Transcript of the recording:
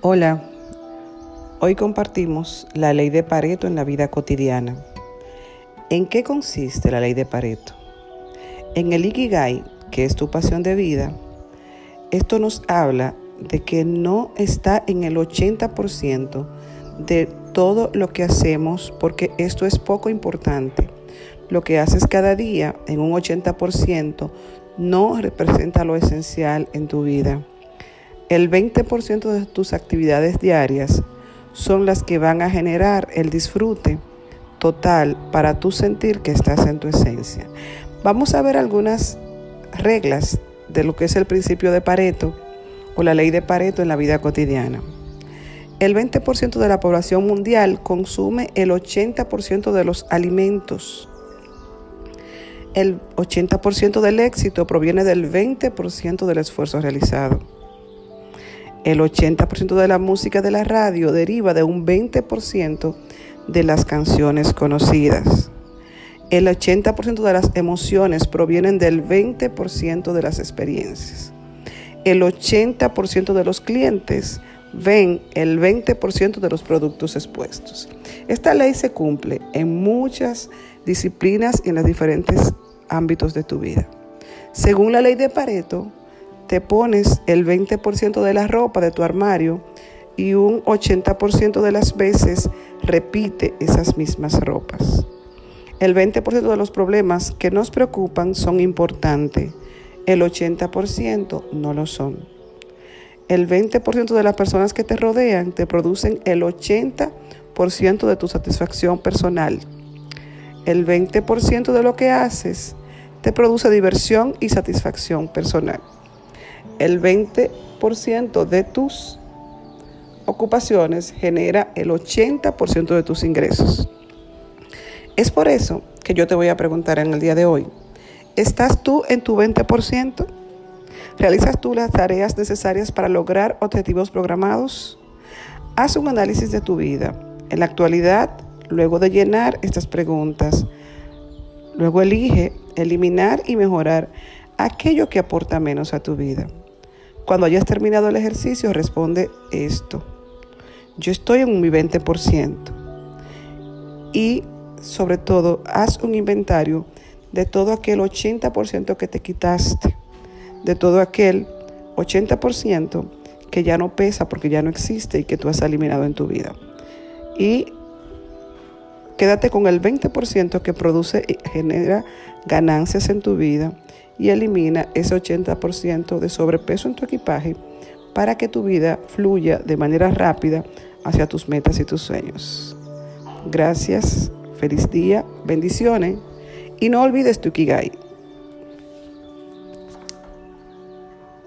Hola, hoy compartimos la ley de Pareto en la vida cotidiana. ¿En qué consiste la ley de Pareto? En el Ikigai, que es tu pasión de vida, esto nos habla de que no está en el 80% de todo lo que hacemos porque esto es poco importante. Lo que haces cada día en un 80% no representa lo esencial en tu vida. El 20% de tus actividades diarias son las que van a generar el disfrute total para tú sentir que estás en tu esencia. Vamos a ver algunas reglas de lo que es el principio de Pareto o la ley de Pareto en la vida cotidiana. El 20% de la población mundial consume el 80% de los alimentos. El 80% del éxito proviene del 20% del esfuerzo realizado. El 80% de la música de la radio deriva de un 20% de las canciones conocidas. El 80% de las emociones provienen del 20% de las experiencias. El 80% de los clientes ven el 20% de los productos expuestos. Esta ley se cumple en muchas disciplinas y en los diferentes ámbitos de tu vida. Según la ley de Pareto, te pones el 20% de la ropa de tu armario y un 80% de las veces repite esas mismas ropas. El 20% de los problemas que nos preocupan son importantes, el 80% no lo son. El 20% de las personas que te rodean te producen el 80% de tu satisfacción personal. El 20% de lo que haces te produce diversión y satisfacción personal. El 20% de tus ocupaciones genera el 80% de tus ingresos. Es por eso que yo te voy a preguntar en el día de hoy, ¿estás tú en tu 20%? ¿Realizas tú las tareas necesarias para lograr objetivos programados? Haz un análisis de tu vida. En la actualidad, luego de llenar estas preguntas, luego elige eliminar y mejorar aquello que aporta menos a tu vida. Cuando hayas terminado el ejercicio, responde esto. Yo estoy en mi 20%. Y sobre todo, haz un inventario de todo aquel 80% que te quitaste, de todo aquel 80% que ya no pesa porque ya no existe y que tú has eliminado en tu vida. Y quédate con el 20% que produce y genera ganancias en tu vida y elimina ese 80% de sobrepeso en tu equipaje para que tu vida fluya de manera rápida hacia tus metas y tus sueños. Gracias. Feliz día, bendiciones y no olvides tu Kigai.